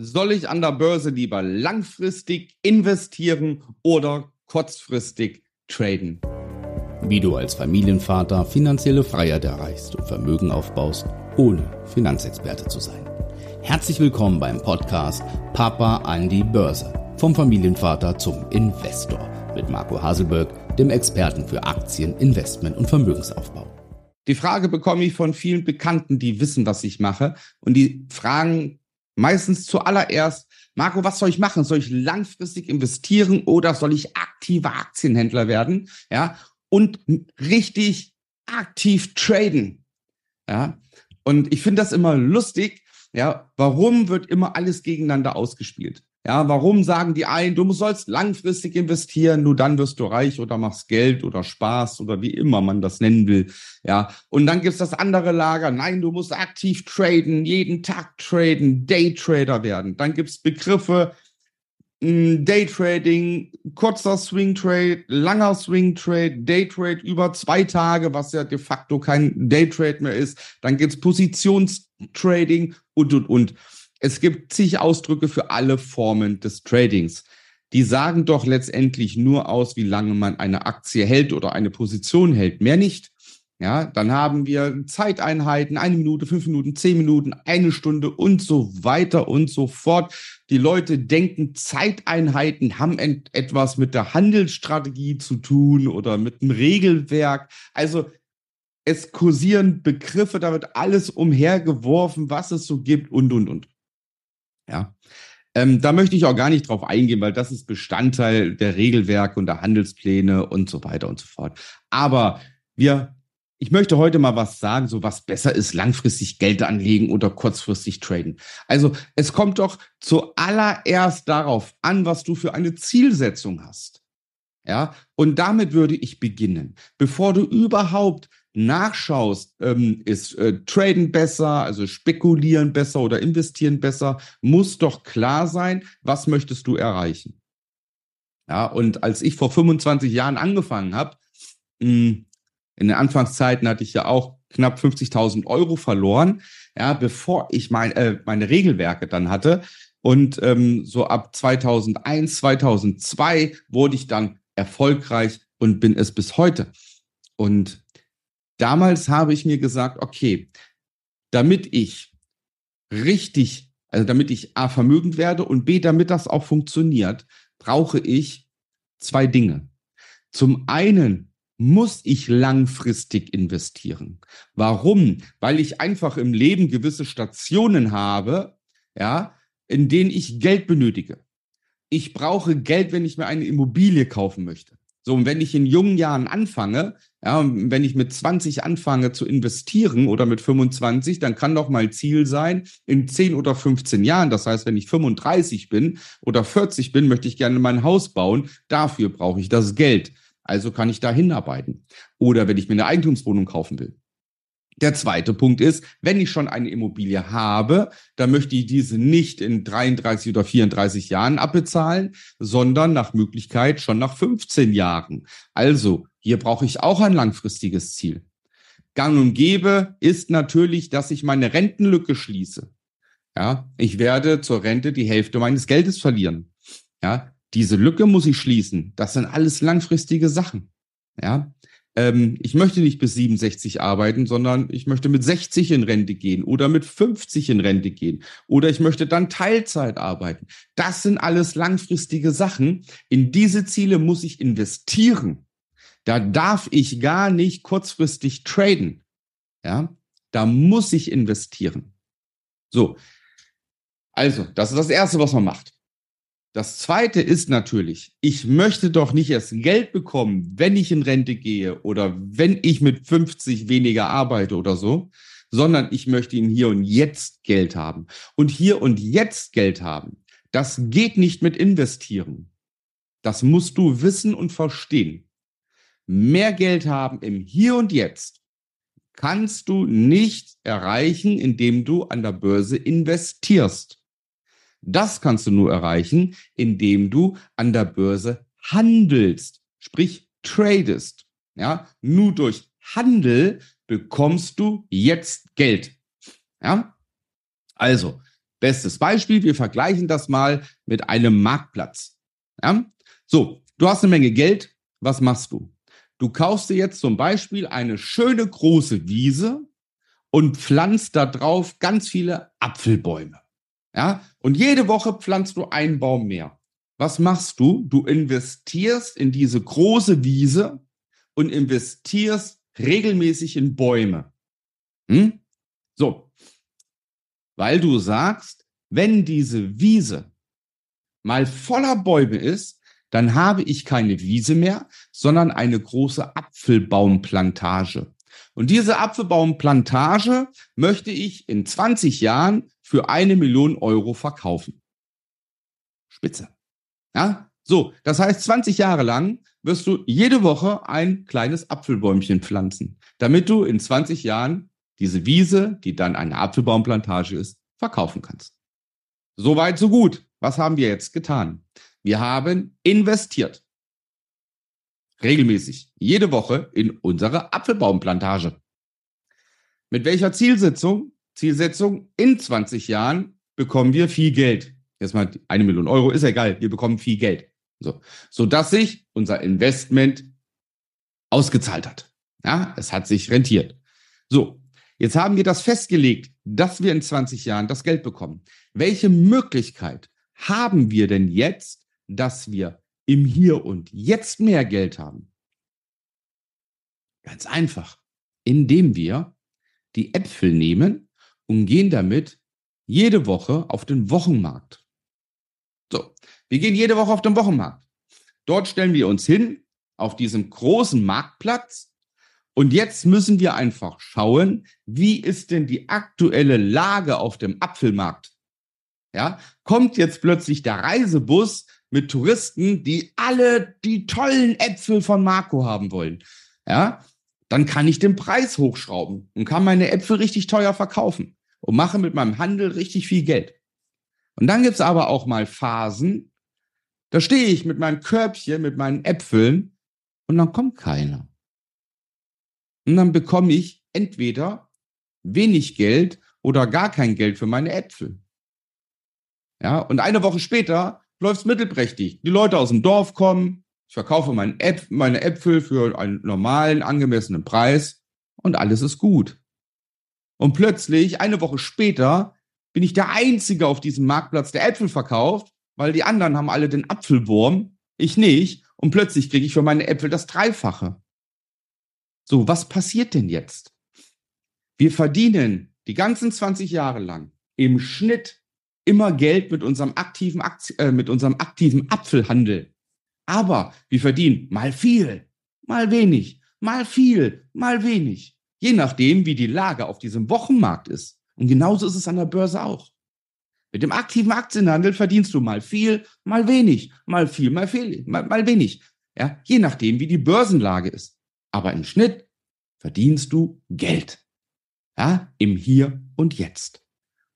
Soll ich an der Börse lieber langfristig investieren oder kurzfristig traden? Wie du als Familienvater finanzielle Freiheit erreichst und Vermögen aufbaust, ohne Finanzexperte zu sein. Herzlich willkommen beim Podcast Papa an die Börse. Vom Familienvater zum Investor mit Marco Haselberg, dem Experten für Aktien, Investment und Vermögensaufbau. Die Frage bekomme ich von vielen Bekannten, die wissen, was ich mache. Und die fragen Meistens zuallererst, Marco, was soll ich machen? Soll ich langfristig investieren oder soll ich aktiver Aktienhändler werden? Ja, und richtig aktiv traden. Ja, und ich finde das immer lustig. Ja, warum wird immer alles gegeneinander ausgespielt? Ja, warum sagen die einen, du sollst langfristig investieren, nur dann wirst du reich oder machst Geld oder Spaß oder wie immer man das nennen will. Ja, und dann gibt's das andere Lager, nein, du musst aktiv traden, jeden Tag traden, Daytrader werden. Dann gibt's Begriffe, hm, Daytrading, kurzer Swing Trade, langer Swing Trade, Daytrade über zwei Tage, was ja de facto kein Daytrade mehr ist. Dann gibt's Positionstrading und, und, und. Es gibt zig Ausdrücke für alle Formen des Tradings. Die sagen doch letztendlich nur aus, wie lange man eine Aktie hält oder eine Position hält. Mehr nicht. Ja, dann haben wir Zeiteinheiten, eine Minute, fünf Minuten, zehn Minuten, eine Stunde und so weiter und so fort. Die Leute denken, Zeiteinheiten haben etwas mit der Handelsstrategie zu tun oder mit dem Regelwerk. Also es kursieren Begriffe, da wird alles umhergeworfen, was es so gibt und, und, und. Ja. Ähm, da möchte ich auch gar nicht drauf eingehen, weil das ist Bestandteil der Regelwerke und der Handelspläne und so weiter und so fort. Aber wir, ich möchte heute mal was sagen, so was besser ist, langfristig Geld anlegen oder kurzfristig traden. Also es kommt doch zuallererst darauf an, was du für eine Zielsetzung hast. Ja, und damit würde ich beginnen. Bevor du überhaupt nachschaust, ähm, ist äh, Traden besser, also spekulieren besser oder investieren besser, muss doch klar sein, was möchtest du erreichen. Ja, und als ich vor 25 Jahren angefangen habe, hm, in den Anfangszeiten hatte ich ja auch knapp 50.000 Euro verloren, ja, bevor ich mein, äh, meine Regelwerke dann hatte. Und ähm, so ab 2001, 2002 wurde ich dann erfolgreich und bin es bis heute. Und damals habe ich mir gesagt, okay, damit ich richtig, also damit ich A vermögend werde und B, damit das auch funktioniert, brauche ich zwei Dinge. Zum einen muss ich langfristig investieren. Warum? Weil ich einfach im Leben gewisse Stationen habe, ja, in denen ich Geld benötige. Ich brauche Geld, wenn ich mir eine Immobilie kaufen möchte. So, und wenn ich in jungen Jahren anfange, ja, wenn ich mit 20 anfange zu investieren oder mit 25, dann kann doch mal Ziel sein, in 10 oder 15 Jahren, das heißt, wenn ich 35 bin oder 40 bin, möchte ich gerne mein Haus bauen. Dafür brauche ich das Geld. Also kann ich da hinarbeiten. Oder wenn ich mir eine Eigentumswohnung kaufen will. Der zweite Punkt ist, wenn ich schon eine Immobilie habe, dann möchte ich diese nicht in 33 oder 34 Jahren abbezahlen, sondern nach Möglichkeit schon nach 15 Jahren. Also hier brauche ich auch ein langfristiges Ziel. Gang und gäbe ist natürlich, dass ich meine Rentenlücke schließe. Ja, ich werde zur Rente die Hälfte meines Geldes verlieren. Ja, diese Lücke muss ich schließen. Das sind alles langfristige Sachen. Ja, ähm, ich möchte nicht bis 67 arbeiten, sondern ich möchte mit 60 in Rente gehen oder mit 50 in Rente gehen oder ich möchte dann Teilzeit arbeiten. Das sind alles langfristige Sachen. In diese Ziele muss ich investieren. Da darf ich gar nicht kurzfristig traden. Ja, da muss ich investieren. So. Also, das ist das erste, was man macht. Das zweite ist natürlich, ich möchte doch nicht erst Geld bekommen, wenn ich in Rente gehe oder wenn ich mit 50 weniger arbeite oder so, sondern ich möchte ihn hier und jetzt Geld haben. Und hier und jetzt Geld haben, das geht nicht mit investieren. Das musst du wissen und verstehen. Mehr Geld haben im Hier und Jetzt kannst du nicht erreichen, indem du an der Börse investierst. Das kannst du nur erreichen, indem du an der Börse handelst, sprich tradest. Ja, nur durch Handel bekommst du jetzt Geld. Ja, also Bestes Beispiel, wir vergleichen das mal mit einem Marktplatz. Ja? So, du hast eine Menge Geld, was machst du? Du kaufst dir jetzt zum Beispiel eine schöne große Wiese und pflanzt da drauf ganz viele Apfelbäume. Ja, und jede Woche pflanzt du einen Baum mehr. Was machst du? Du investierst in diese große Wiese und investierst regelmäßig in Bäume. Hm? So, weil du sagst, wenn diese Wiese mal voller Bäume ist, dann habe ich keine Wiese mehr, sondern eine große Apfelbaumplantage. Und diese Apfelbaumplantage möchte ich in 20 Jahren für eine Million Euro verkaufen. Spitze. Ja, so, das heißt, 20 Jahre lang wirst du jede Woche ein kleines Apfelbäumchen pflanzen, damit du in 20 Jahren diese Wiese, die dann eine Apfelbaumplantage ist, verkaufen kannst. Soweit, so gut. Was haben wir jetzt getan? Wir haben investiert. Regelmäßig, jede Woche in unsere Apfelbaumplantage. Mit welcher Zielsetzung? Zielsetzung, in 20 Jahren bekommen wir viel Geld. Jetzt mal eine Million Euro, ist egal, wir bekommen viel Geld. So, sodass sich unser Investment ausgezahlt hat. Ja, es hat sich rentiert. So, jetzt haben wir das festgelegt, dass wir in 20 Jahren das Geld bekommen. Welche Möglichkeit haben wir denn jetzt, dass wir im Hier und Jetzt mehr Geld haben? Ganz einfach, indem wir die Äpfel nehmen und gehen damit jede Woche auf den Wochenmarkt. So, wir gehen jede Woche auf den Wochenmarkt. Dort stellen wir uns hin auf diesem großen Marktplatz und jetzt müssen wir einfach schauen, wie ist denn die aktuelle Lage auf dem Apfelmarkt? Ja, kommt jetzt plötzlich der Reisebus mit Touristen, die alle die tollen Äpfel von Marco haben wollen. Ja, dann kann ich den Preis hochschrauben und kann meine Äpfel richtig teuer verkaufen und mache mit meinem Handel richtig viel Geld. Und dann gibt's aber auch mal Phasen, da stehe ich mit meinem Körbchen, mit meinen Äpfeln und dann kommt keiner. Und dann bekomme ich entweder wenig Geld oder gar kein Geld für meine Äpfel. Ja, und eine Woche später läuft's mittelprächtig. Die Leute aus dem Dorf kommen, ich verkaufe Äpf meine Äpfel für einen normalen, angemessenen Preis und alles ist gut. Und plötzlich, eine Woche später, bin ich der Einzige auf diesem Marktplatz, der Äpfel verkauft, weil die anderen haben alle den Apfelwurm, ich nicht. Und plötzlich kriege ich für meine Äpfel das Dreifache. So, was passiert denn jetzt? Wir verdienen die ganzen 20 Jahre lang im Schnitt immer Geld mit unserem aktiven, Aktie, äh, mit unserem aktiven Apfelhandel. Aber wir verdienen mal viel, mal wenig, mal viel, mal wenig. Je nachdem, wie die Lage auf diesem Wochenmarkt ist. Und genauso ist es an der Börse auch. Mit dem aktiven Aktienhandel verdienst du mal viel, mal wenig, mal viel, mal viel, mal, mal wenig. Ja, je nachdem, wie die Börsenlage ist. Aber im Schnitt verdienst du Geld. Ja, im Hier und Jetzt.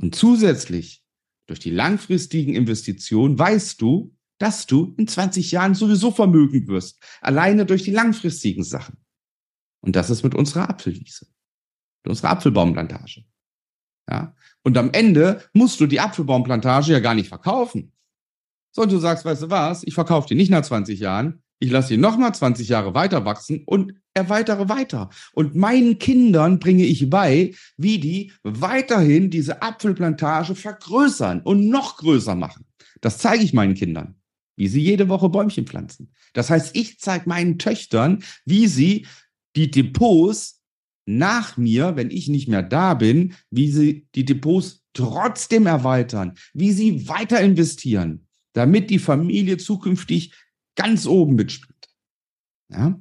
Und zusätzlich durch die langfristigen Investitionen weißt du, dass du in 20 Jahren sowieso vermögend wirst. Alleine durch die langfristigen Sachen. Und das ist mit unserer Apfelwiese. Mit unserer Apfelbaumplantage. Ja. Und am Ende musst du die Apfelbaumplantage ja gar nicht verkaufen. Sondern du sagst, weißt du was, ich verkaufe die nicht nach 20 Jahren, ich lasse die nochmal 20 Jahre weiter wachsen und erweitere weiter. Und meinen Kindern bringe ich bei, wie die weiterhin diese Apfelplantage vergrößern und noch größer machen. Das zeige ich meinen Kindern, wie sie jede Woche Bäumchen pflanzen. Das heißt, ich zeige meinen Töchtern, wie sie die Depots nach mir, wenn ich nicht mehr da bin, wie sie die Depots trotzdem erweitern, wie sie weiter investieren, damit die Familie zukünftig ganz oben mitspielt. Ja?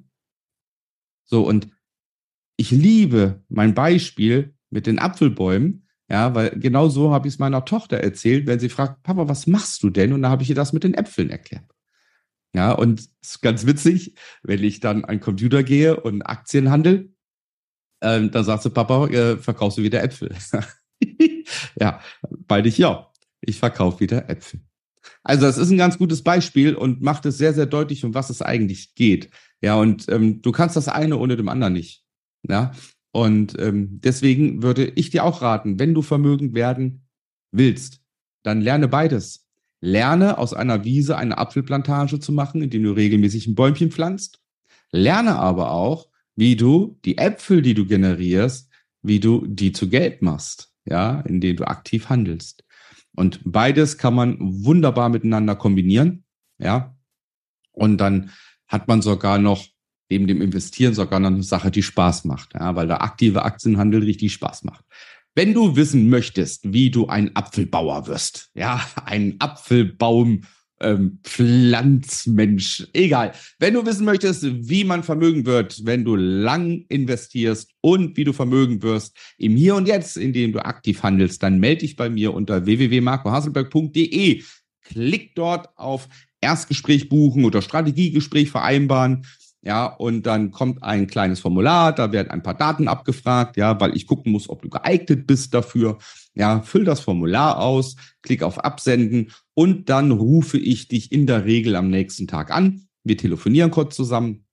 So, und ich liebe mein Beispiel mit den Apfelbäumen, ja, weil genau so habe ich es meiner Tochter erzählt, wenn sie fragt, Papa, was machst du denn? Und dann habe ich ihr das mit den Äpfeln erklärt. Ja, und es ist ganz witzig, wenn ich dann an den Computer gehe und Aktien handel, ähm, dann sagst du, Papa, äh, verkaufst du wieder Äpfel? ja, beide ich ja. Ich verkaufe wieder Äpfel. Also das ist ein ganz gutes Beispiel und macht es sehr, sehr deutlich, um was es eigentlich geht. Ja, und ähm, du kannst das eine ohne dem anderen nicht. Ja, und ähm, deswegen würde ich dir auch raten, wenn du vermögend werden willst, dann lerne beides. Lerne aus einer Wiese eine Apfelplantage zu machen, indem du regelmäßig ein Bäumchen pflanzt. Lerne aber auch, wie du die Äpfel, die du generierst, wie du die zu Geld machst, ja, indem du aktiv handelst. Und beides kann man wunderbar miteinander kombinieren, ja. Und dann hat man sogar noch neben dem Investieren sogar noch eine Sache, die Spaß macht, ja, weil der aktive Aktienhandel richtig Spaß macht. Wenn du wissen möchtest, wie du ein Apfelbauer wirst, ja, ein Apfelbaum ähm, Pflanzmensch, egal. Wenn du wissen möchtest, wie man Vermögen wird, wenn du lang investierst und wie du Vermögen wirst im Hier und Jetzt, indem du aktiv handelst, dann melde dich bei mir unter www.marcohaselberg.de. Klick dort auf Erstgespräch buchen oder Strategiegespräch vereinbaren. Ja, und dann kommt ein kleines Formular, da werden ein paar Daten abgefragt, ja, weil ich gucken muss, ob du geeignet bist dafür. Ja, füll das Formular aus, klick auf Absenden und dann rufe ich dich in der Regel am nächsten Tag an. Wir telefonieren kurz zusammen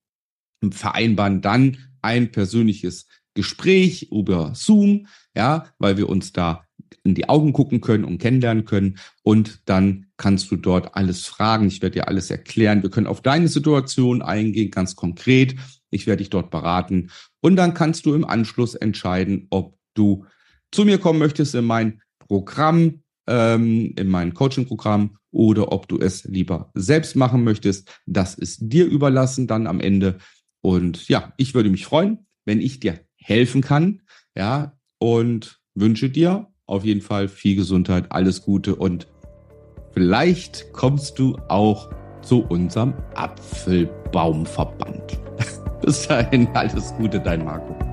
und vereinbaren dann ein persönliches Gespräch über Zoom, ja, weil wir uns da in die Augen gucken können und kennenlernen können. Und dann kannst du dort alles fragen. Ich werde dir alles erklären. Wir können auf deine Situation eingehen, ganz konkret. Ich werde dich dort beraten. Und dann kannst du im Anschluss entscheiden, ob du zu mir kommen möchtest in mein Programm, ähm, in mein Coaching-Programm oder ob du es lieber selbst machen möchtest. Das ist dir überlassen dann am Ende. Und ja, ich würde mich freuen, wenn ich dir helfen kann. Ja, und wünsche dir auf jeden Fall viel Gesundheit, alles Gute und vielleicht kommst du auch zu unserem Apfelbaumverband. Bis dahin, alles Gute, dein Marco.